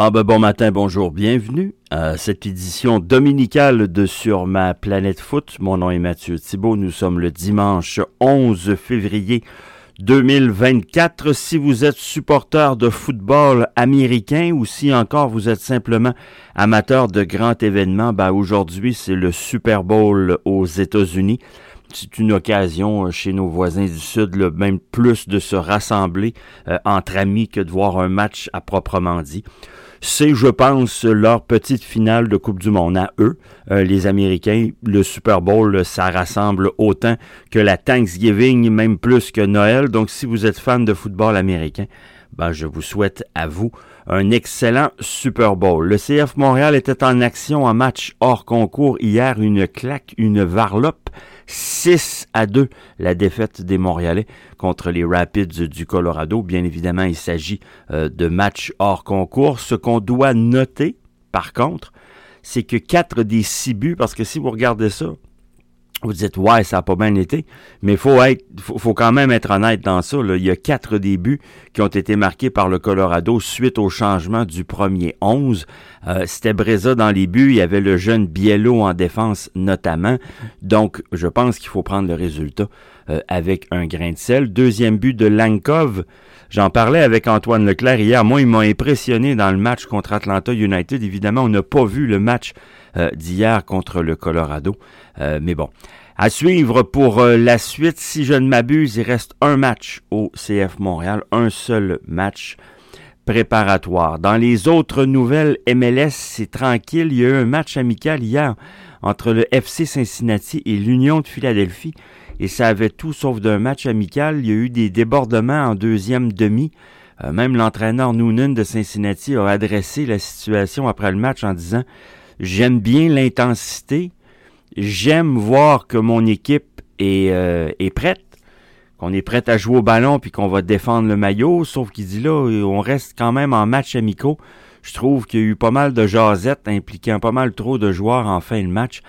Ah ben bon matin, bonjour, bienvenue à cette édition dominicale de Sur ma planète foot. Mon nom est Mathieu Thibault, nous sommes le dimanche 11 février 2024. Si vous êtes supporter de football américain ou si encore vous êtes simplement amateur de grands événements, ben aujourd'hui c'est le Super Bowl aux États-Unis. C'est une occasion euh, chez nos voisins du Sud, même plus de se rassembler euh, entre amis que de voir un match à proprement dit c'est, je pense, leur petite finale de Coupe du Monde à eux, euh, les Américains. Le Super Bowl, ça rassemble autant que la Thanksgiving, même plus que Noël. Donc, si vous êtes fan de football américain, ben, je vous souhaite à vous un excellent Super Bowl. Le CF Montréal était en action en match hors concours hier, une claque, une varlope 6 à 2 la défaite des Montréalais contre les Rapids du Colorado. Bien évidemment, il s'agit euh, de matchs hors concours. Ce qu'on doit noter, par contre, c'est que 4 des 6 buts, parce que si vous regardez ça, vous dites ouais ça a pas bien été mais faut être faut, quand même être honnête dans ça il y a quatre débuts qui ont été marqués par le Colorado suite au changement du premier 11 euh, c'était Breza dans les buts il y avait le jeune Biello en défense notamment donc je pense qu'il faut prendre le résultat euh, avec un grain de sel deuxième but de Lankov J'en parlais avec Antoine Leclerc hier. Moi, il m'a impressionné dans le match contre Atlanta United. Évidemment, on n'a pas vu le match euh, d'hier contre le Colorado. Euh, mais bon, à suivre pour euh, la suite, si je ne m'abuse, il reste un match au CF Montréal, un seul match préparatoire. Dans les autres nouvelles MLS, c'est tranquille. Il y a eu un match amical hier entre le FC Cincinnati et l'Union de Philadelphie. Et ça avait tout sauf d'un match amical. Il y a eu des débordements en deuxième demi. même l'entraîneur Noonan de Cincinnati a adressé la situation après le match en disant J'aime bien l'intensité. J'aime voir que mon équipe est, euh, est prête, qu'on est prête à jouer au ballon puis qu'on va défendre le maillot. Sauf qu'il dit là, on reste quand même en match amicaux. Je trouve qu'il y a eu pas mal de jasettes impliquant pas mal trop de joueurs en fin de match.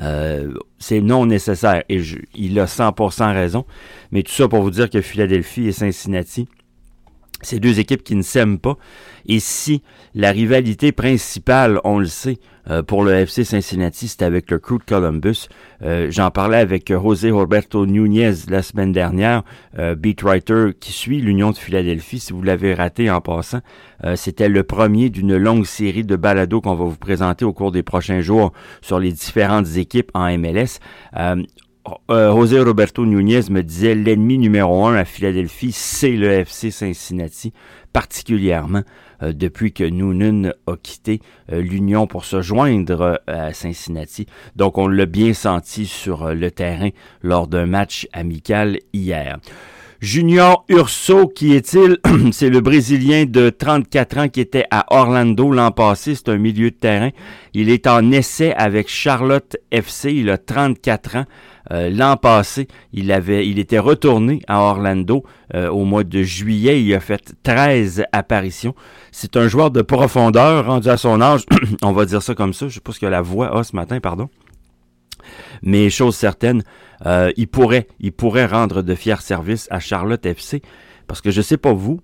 Euh, c'est non nécessaire et il a 100% raison. Mais tout ça pour vous dire que Philadelphie et Cincinnati, c'est deux équipes qui ne s'aiment pas. Et si la rivalité principale, on le sait, euh, pour le FC Cincinnati, c'est avec le crew de Columbus. Euh, j'en parlais avec José Roberto Nunez la semaine dernière, euh, beatwriter qui suit l'Union de Philadelphie. Si vous l'avez raté en passant, c'était le premier d'une longue série de balados qu'on va vous présenter au cours des prochains jours sur les différentes équipes en MLS. José Roberto Nunez me disait l'ennemi numéro un à Philadelphie, c'est le FC Cincinnati, particulièrement euh, depuis que Noonan a quitté euh, l'Union pour se joindre euh, à Cincinnati. Donc on l'a bien senti sur le terrain lors d'un match amical hier. Junior Urso, qui est-il? C'est le Brésilien de 34 ans qui était à Orlando l'an passé. C'est un milieu de terrain. Il est en essai avec Charlotte FC. Il a 34 ans. Euh, l'an passé, il avait, il était retourné à Orlando euh, au mois de juillet. Il a fait 13 apparitions. C'est un joueur de profondeur rendu à son âge. On va dire ça comme ça. Je sais pas ce que la voix a ce matin, pardon. Mais chose certaine, euh, il pourrait, il pourrait rendre de fiers services à Charlotte FC parce que je sais pas vous,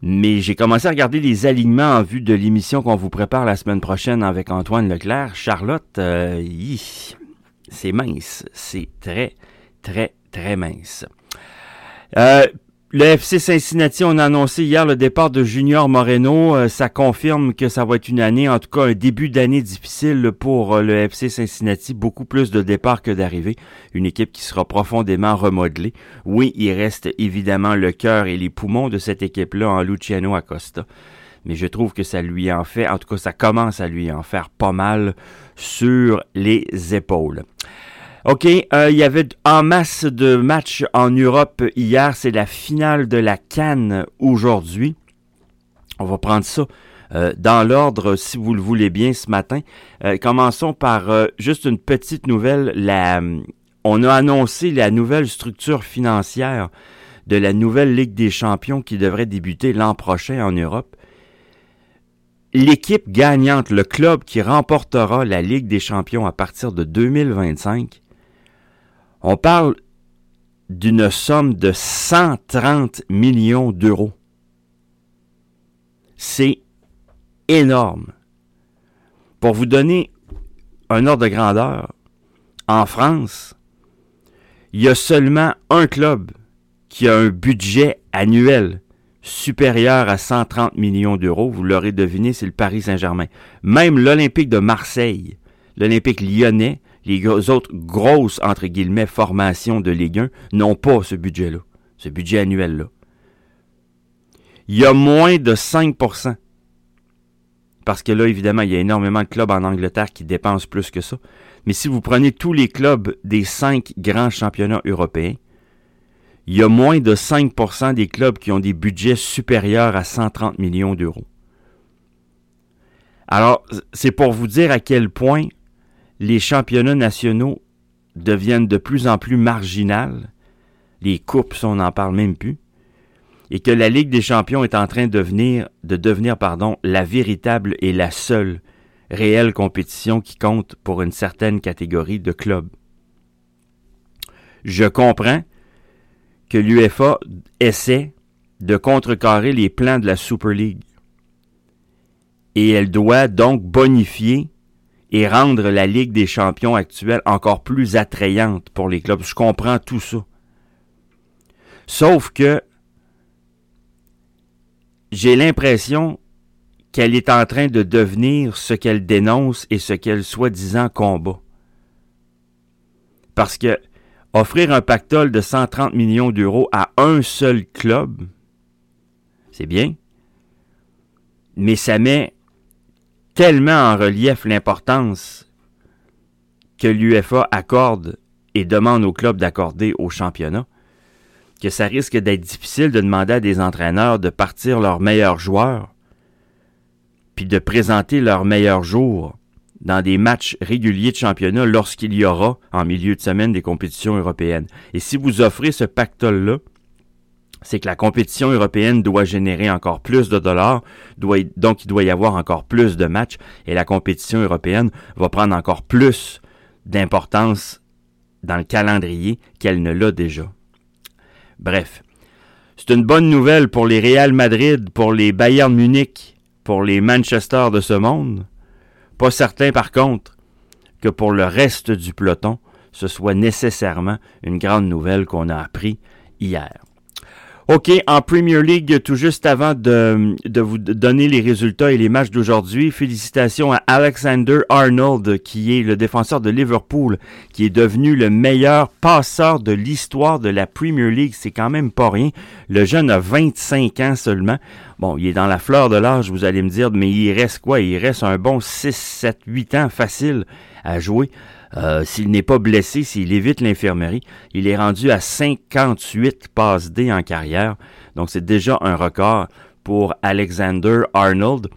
mais j'ai commencé à regarder les alignements en vue de l'émission qu'on vous prépare la semaine prochaine avec Antoine Leclerc. Charlotte, c'est mince. C'est très, très, très mince. Euh, le FC Cincinnati, on a annoncé hier le départ de Junior Moreno. Euh, ça confirme que ça va être une année, en tout cas un début d'année difficile pour euh, le FC Cincinnati. Beaucoup plus de départs que d'arrivées. Une équipe qui sera profondément remodelée. Oui, il reste évidemment le cœur et les poumons de cette équipe-là en Luciano Acosta. Mais je trouve que ça lui en fait, en tout cas ça commence à lui en faire pas mal sur les épaules. OK, euh, il y avait en masse de matchs en Europe hier. C'est la finale de la Cannes aujourd'hui. On va prendre ça euh, dans l'ordre, si vous le voulez bien, ce matin. Euh, commençons par juste une petite nouvelle. La, on a annoncé la nouvelle structure financière de la nouvelle Ligue des champions qui devrait débuter l'an prochain en Europe l'équipe gagnante, le club qui remportera la Ligue des champions à partir de 2025, on parle d'une somme de 130 millions d'euros. C'est énorme. Pour vous donner un ordre de grandeur, en France, il y a seulement un club qui a un budget annuel supérieur à 130 millions d'euros. Vous l'aurez deviné, c'est le Paris Saint-Germain. Même l'Olympique de Marseille, l'Olympique lyonnais, les autres grosses, entre guillemets, formations de Ligue 1 n'ont pas ce budget-là, ce budget annuel-là. Il y a moins de 5% parce que là, évidemment, il y a énormément de clubs en Angleterre qui dépensent plus que ça. Mais si vous prenez tous les clubs des cinq grands championnats européens, il y a moins de 5% des clubs qui ont des budgets supérieurs à 130 millions d'euros. Alors, c'est pour vous dire à quel point les championnats nationaux deviennent de plus en plus marginales. Les coupes, on n'en parle même plus. Et que la Ligue des champions est en train de devenir, de devenir pardon, la véritable et la seule réelle compétition qui compte pour une certaine catégorie de clubs. Je comprends que l'UFA essaie de contrecarrer les plans de la Super League. Et elle doit donc bonifier et rendre la Ligue des champions actuelle encore plus attrayante pour les clubs. Je comprends tout ça. Sauf que j'ai l'impression qu'elle est en train de devenir ce qu'elle dénonce et ce qu'elle soi-disant combat. Parce que offrir un pactole de 130 millions d'euros à un seul club, c'est bien, mais ça met tellement en relief l'importance que l'UFA accorde et demande au club d'accorder au championnat, que ça risque d'être difficile de demander à des entraîneurs de partir leurs meilleurs joueurs, puis de présenter leurs meilleurs jours dans des matchs réguliers de championnat lorsqu'il y aura, en milieu de semaine, des compétitions européennes. Et si vous offrez ce pactole-là, c'est que la compétition européenne doit générer encore plus de dollars, donc il doit y avoir encore plus de matchs, et la compétition européenne va prendre encore plus d'importance dans le calendrier qu'elle ne l'a déjà. Bref, c'est une bonne nouvelle pour les Real Madrid, pour les Bayern Munich, pour les Manchester de ce monde, pas certain, par contre, que pour le reste du peloton, ce soit nécessairement une grande nouvelle qu'on a appris hier. OK, en Premier League, tout juste avant de, de, vous donner les résultats et les matchs d'aujourd'hui, félicitations à Alexander Arnold, qui est le défenseur de Liverpool, qui est devenu le meilleur passeur de l'histoire de la Premier League. C'est quand même pas rien. Le jeune a 25 ans seulement. Bon, il est dans la fleur de l'âge, vous allez me dire, mais il reste quoi? Il reste un bon 6, 7, 8 ans facile à jouer. Euh, s'il n'est pas blessé, s'il évite l'infirmerie, il est rendu à 58 passes D en carrière. Donc c'est déjà un record pour Alexander Arnold.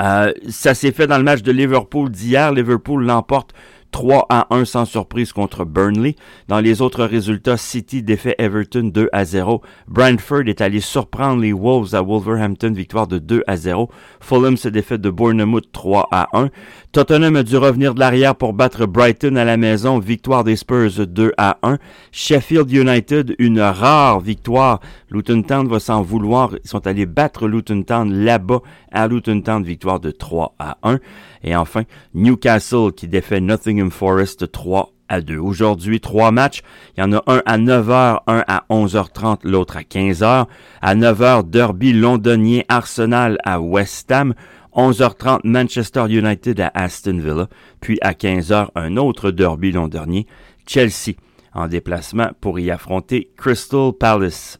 Euh, ça s'est fait dans le match de Liverpool d'hier. Liverpool l'emporte 3 à 1 sans surprise contre Burnley. Dans les autres résultats, City défait Everton 2 à 0. Brentford est allé surprendre les Wolves à Wolverhampton, victoire de 2 à 0. Fulham se défait de Bournemouth 3 à 1. Tottenham a dû revenir de l'arrière pour battre Brighton à la maison, victoire des Spurs 2 à 1. Sheffield United, une rare victoire. Luton Town va s'en vouloir. Ils sont allés battre Luton Town là-bas à Luton Town, victoire de 3 à 1. Et enfin, Newcastle qui défait Nottingham Forest 3 à 2. Aujourd'hui, trois matchs. Il y en a un à 9h, un à 11h30, l'autre à 15h. À 9h, Derby londonien Arsenal à West Ham. 11h30, Manchester United à Aston Villa. Puis à 15h, un autre derby londonien, Chelsea, en déplacement pour y affronter Crystal Palace.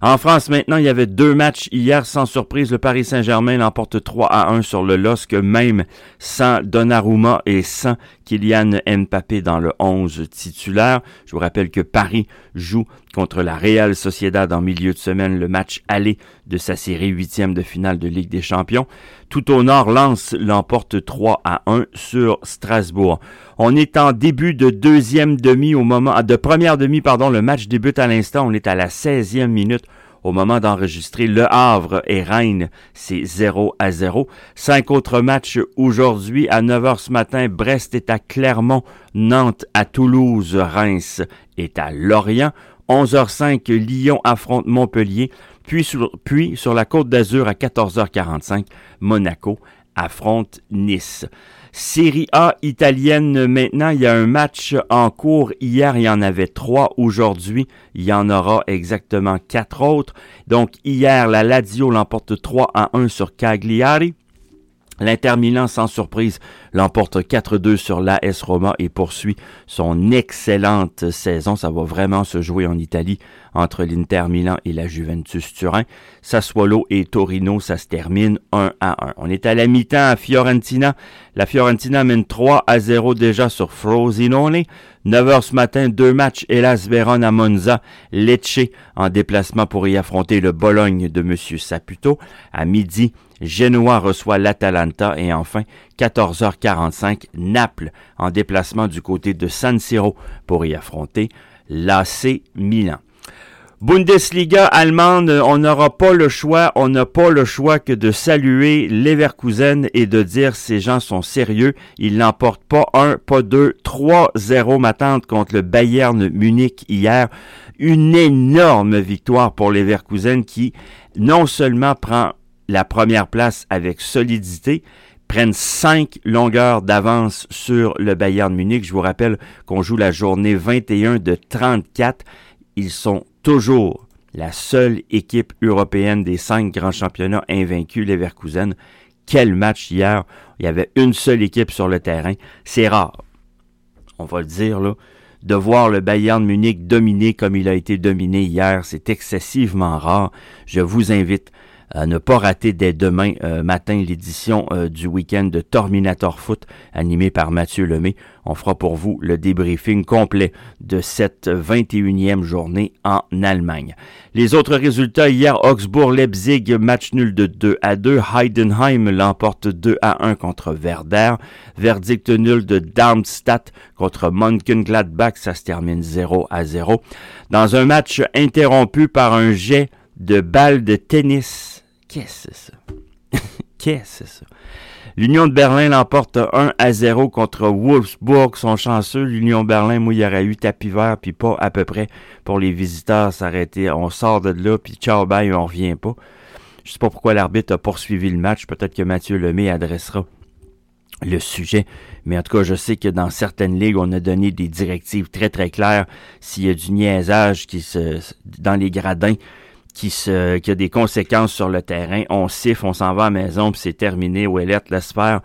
En France, maintenant, il y avait deux matchs hier. Sans surprise, le Paris Saint-Germain l'emporte 3 à 1 sur le LOSC, même sans Donnarumma et sans Kylian Mbappé dans le 11 titulaire. Je vous rappelle que Paris joue contre la Real Sociedad en milieu de semaine le match aller de sa série huitième de finale de Ligue des Champions. Tout au nord, Lens l'emporte 3 à 1 sur Strasbourg. On est en début de deuxième demi au moment, de première demi, pardon, le match débute à l'instant. On est à la 16e minute au moment d'enregistrer Le Havre et Rennes, c'est 0 à 0. Cinq autres matchs aujourd'hui. À 9 h ce matin, Brest est à Clermont, Nantes à Toulouse, Reims est à Lorient. 11h05, Lyon affronte Montpellier. Puis sur, puis sur la côte d'Azur à 14h45, Monaco affronte Nice. Série A italienne maintenant, il y a un match en cours. Hier, il y en avait trois. Aujourd'hui, il y en aura exactement quatre autres. Donc hier, la Lazio l'emporte 3 à 1 sur Cagliari. L'Inter Milan, sans surprise, l'emporte 4-2 sur l'AS Roma et poursuit son excellente saison. Ça va vraiment se jouer en Italie entre l'Inter Milan et la Juventus Turin. Sassuolo et Torino, ça se termine 1 à 1. On est à la mi-temps à Fiorentina. La Fiorentina mène 3 à 0 déjà sur Frosinone. 9 heures ce matin, deux matchs, Hélas Vérone à Monza, Lecce en déplacement pour y affronter le Bologne de M. Saputo. À midi, Genoa reçoit l'Atalanta et enfin 14h45 Naples en déplacement du côté de San Siro pour y affronter l'AC Milan. Bundesliga allemande, on n'aura pas le choix, on n'a pas le choix que de saluer Leverkusen et de dire ces gens sont sérieux. Ils n'emportent pas un, pas deux, trois 0 m'attente contre le Bayern Munich hier. Une énorme victoire pour Leverkusen qui non seulement prend la première place avec solidité, prennent cinq longueurs d'avance sur le Bayern Munich. Je vous rappelle qu'on joue la journée 21 de 34. Ils sont toujours la seule équipe européenne des cinq grands championnats invaincus, Leverkusen. Quel match hier. Il y avait une seule équipe sur le terrain. C'est rare. On va le dire, là. De voir le Bayern Munich dominer comme il a été dominé hier, c'est excessivement rare. Je vous invite à ne pas rater dès demain euh, matin l'édition euh, du week-end de Terminator Foot animé par Mathieu Lemay. On fera pour vous le débriefing complet de cette 21e journée en Allemagne. Les autres résultats hier, Augsbourg-Leipzig, match nul de 2 à 2. Heidenheim l'emporte 2 à 1 contre Werder. Verdict nul de Darmstadt contre Mönchengladbach, ça se termine 0 à 0. Dans un match interrompu par un jet de balles de tennis Qu'est-ce que c'est ça? Qu'est-ce que c'est ça? L'Union de Berlin l'emporte 1 à 0 contre Wolfsburg. Sont chanceux. L'Union de Berlin, moi, il y aurait eu tapis vert, puis pas à peu près pour les visiteurs s'arrêter. On sort de là, puis ciao, bye, on revient pas. Je sais pas pourquoi l'arbitre a poursuivi le match. Peut-être que Mathieu Lemay adressera le sujet. Mais en tout cas, je sais que dans certaines ligues, on a donné des directives très, très claires. S'il y a du niaisage qui se, dans les gradins, qui, se, qui a des conséquences sur le terrain. On siffle, on s'en va à la maison, puis c'est terminé. Ouellette laisse faire.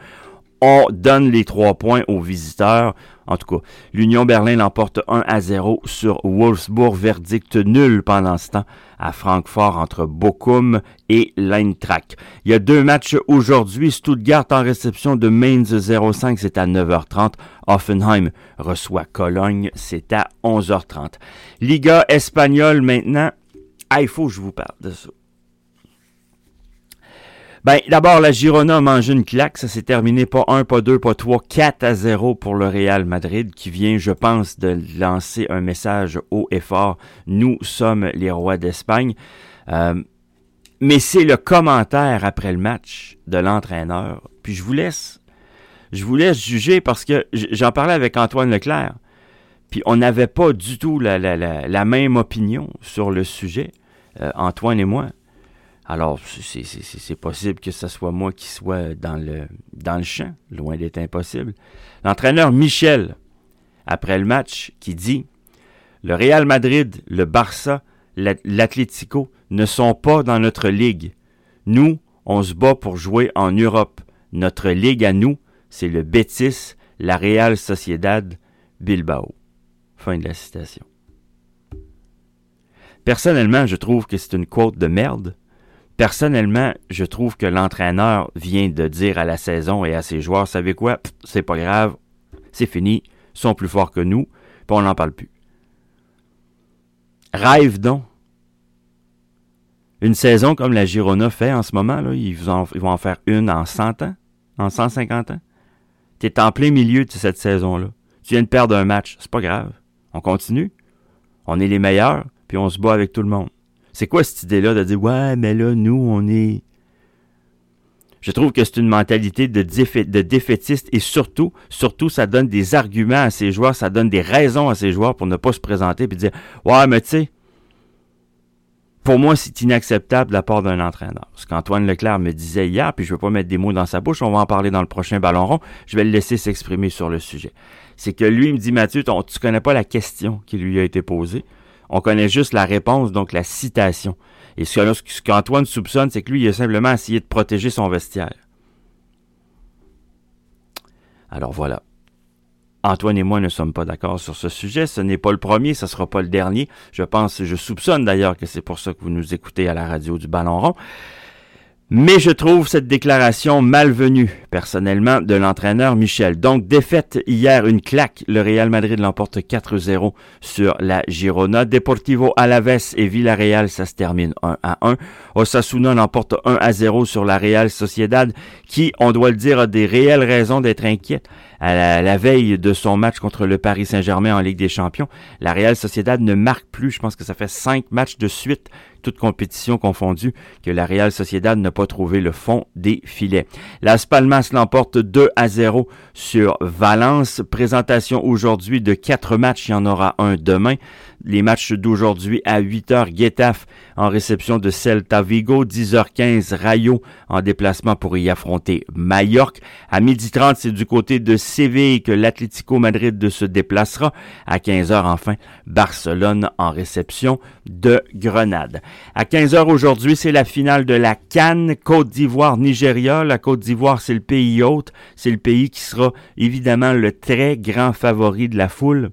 On donne les trois points aux visiteurs. En tout cas, l'Union Berlin l'emporte 1 à 0 sur Wolfsburg. Verdict nul pendant ce temps à Francfort entre Bochum et l'Eintracht. Il y a deux matchs aujourd'hui. Stuttgart en réception de Mainz 05, c'est à 9h30. Offenheim reçoit Cologne, c'est à 11h30. Liga espagnole maintenant. Ah, il faut que je vous parle de ça. Ben, d'abord, la Girona a mangé une claque. Ça s'est terminé pas 1, pas 2, pas 3, 4 à 0 pour le Real Madrid qui vient, je pense, de lancer un message haut et fort. Nous sommes les rois d'Espagne. Euh, mais c'est le commentaire après le match de l'entraîneur. Puis je vous laisse, je vous laisse juger parce que j'en parlais avec Antoine Leclerc. Puis on n'avait pas du tout la, même opinion sur le sujet. Euh, Antoine et moi. Alors, c'est possible que ce soit moi qui soit dans le, dans le champ, loin d'être impossible. L'entraîneur Michel, après le match, qui dit Le Real Madrid, le Barça, l'Atlético ne sont pas dans notre ligue. Nous, on se bat pour jouer en Europe. Notre ligue à nous, c'est le Betis, la Real Sociedad, Bilbao. Fin de la citation. Personnellement, je trouve que c'est une quote de merde. Personnellement, je trouve que l'entraîneur vient de dire à la saison et à ses joueurs, savez quoi, c'est pas grave, c'est fini, ils sont plus forts que nous, puis on n'en parle plus. Rêve donc. Une saison comme la Girona fait en ce moment, là, ils, vont en faire une en 100 ans, en 150 ans. Tu es en plein milieu de cette saison-là. Tu viens de perdre un match, c'est pas grave. On continue. On est les meilleurs puis on se bat avec tout le monde. C'est quoi cette idée-là de dire ouais, mais là, nous, on est. Je trouve que c'est une mentalité de, défaitiste et surtout, surtout, ça donne des arguments à ces joueurs, ça donne des raisons à ces joueurs pour ne pas se présenter et dire ouais, mais tu sais, pour moi, c'est inacceptable de la part d'un entraîneur. Ce qu'Antoine Leclerc me disait hier, puis je ne veux pas mettre des mots dans sa bouche, on va en parler dans le prochain ballon rond, je vais le laisser s'exprimer sur le sujet. C'est que lui il me dit, Mathieu, tu tu connais pas la question qui lui a été posée. On connaît juste la réponse, donc la citation. Et ce qu'Antoine soupçonne, c'est que lui, il a simplement essayé de protéger son vestiaire. Alors voilà. Antoine et moi ne sommes pas d'accord sur ce sujet. Ce n'est pas le premier, ce ne sera pas le dernier. Je pense, je soupçonne d'ailleurs que c'est pour ça que vous nous écoutez à la radio du Ballon rond. Mais je trouve cette déclaration malvenue, personnellement, de l'entraîneur Michel. Donc, défaite hier, une claque. Le Real Madrid l'emporte 4-0 sur la Girona. Deportivo Alaves et Villarreal, ça se termine 1 à 1. Osasuna l'emporte 1 à 0 sur la Real Sociedad, qui, on doit le dire, a des réelles raisons d'être inquiète à la, veille de son match contre le Paris Saint-Germain en Ligue des Champions. La Real Sociedad ne marque plus, je pense que ça fait cinq matchs de suite, toutes compétitions confondues, que la Real Sociedad n'a pas trouvé le fond des filets. L'emporte 2 à 0 sur Valence. Présentation aujourd'hui de quatre matchs, il y en aura un demain les matchs d'aujourd'hui à 8h, Getafe en réception de Celta Vigo, 10h15, Rayo en déplacement pour y affronter Mallorca. À 12h30, c'est du côté de Séville que l'Atlético Madrid se déplacera. À 15h, enfin, Barcelone en réception de Grenade. À 15h aujourd'hui, c'est la finale de la Cannes, Côte d'Ivoire-Nigeria. La Côte d'Ivoire, c'est le C'est le pays qui sera évidemment le très grand favori de la foule.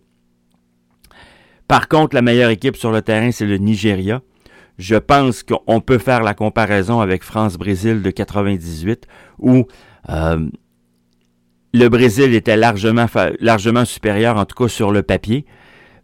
Par contre, la meilleure équipe sur le terrain, c'est le Nigeria. Je pense qu'on peut faire la comparaison avec France-Brésil de 98, où euh, le Brésil était largement, largement supérieur, en tout cas sur le papier,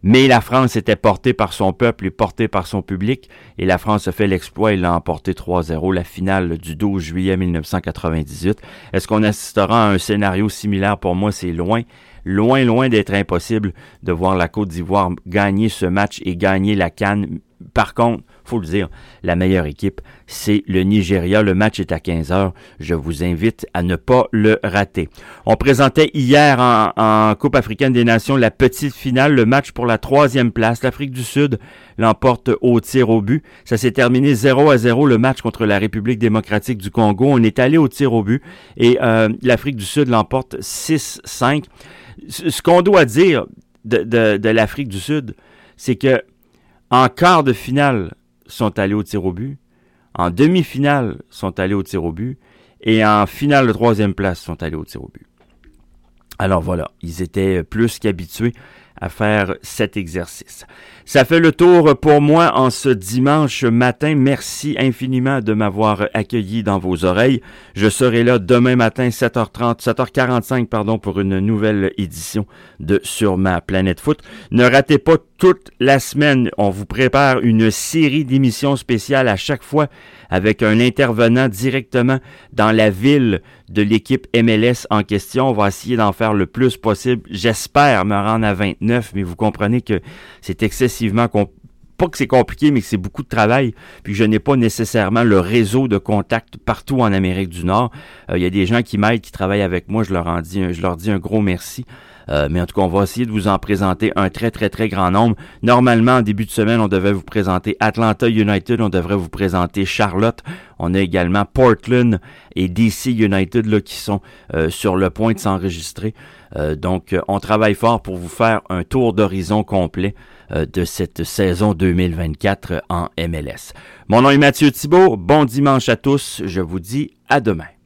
mais la France était portée par son peuple et portée par son public, et la France a fait l'exploit et l'a emporté 3-0, la finale du 12 juillet 1998. Est-ce qu'on assistera à un scénario similaire? Pour moi, c'est loin loin, loin d'être impossible de voir la Côte d'Ivoire gagner ce match et gagner la canne. Par contre, faut le dire, la meilleure équipe, c'est le Nigeria. Le match est à 15 heures. Je vous invite à ne pas le rater. On présentait hier en, Coupe africaine des Nations la petite finale, le match pour la troisième place. L'Afrique du Sud l'emporte au tir au but. Ça s'est terminé 0 à 0 le match contre la République démocratique du Congo. On est allé au tir au but et euh, l'Afrique du Sud l'emporte 6-5 ce qu'on doit dire de, l'Afrique du Sud, c'est que en quart de finale sont allés au tir au but, en demi-finale sont allés au tir au but, et en finale de troisième place sont allés au tir au but. Alors voilà, ils étaient plus qu'habitués à faire cet exercice. Ça fait le tour pour moi en ce dimanche matin. Merci infiniment de m'avoir accueilli dans vos oreilles. Je serai là demain matin 7h30, 7h45 pardon pour une nouvelle édition de Sur ma planète foot. Ne ratez pas toute la semaine, on vous prépare une série d'émissions spéciales à chaque fois avec un intervenant directement dans la ville de l'équipe MLS en question. On va essayer d'en faire le plus possible. J'espère me rendre à 29, mais vous comprenez que c'est excessivement pas que c'est compliqué, mais que c'est beaucoup de travail, puis je n'ai pas nécessairement le réseau de contacts partout en Amérique du Nord. Euh, il y a des gens qui m'aident, qui travaillent avec moi, je leur en dis, je leur dis un gros merci. Euh, mais en tout cas, on va essayer de vous en présenter un très, très, très grand nombre. Normalement, en début de semaine, on devait vous présenter Atlanta United, on devrait vous présenter Charlotte. On a également Portland et DC United là, qui sont euh, sur le point de s'enregistrer. Euh, donc, on travaille fort pour vous faire un tour d'horizon complet de cette saison 2024 en MLS. Mon nom est Mathieu Thibault. Bon dimanche à tous. Je vous dis à demain.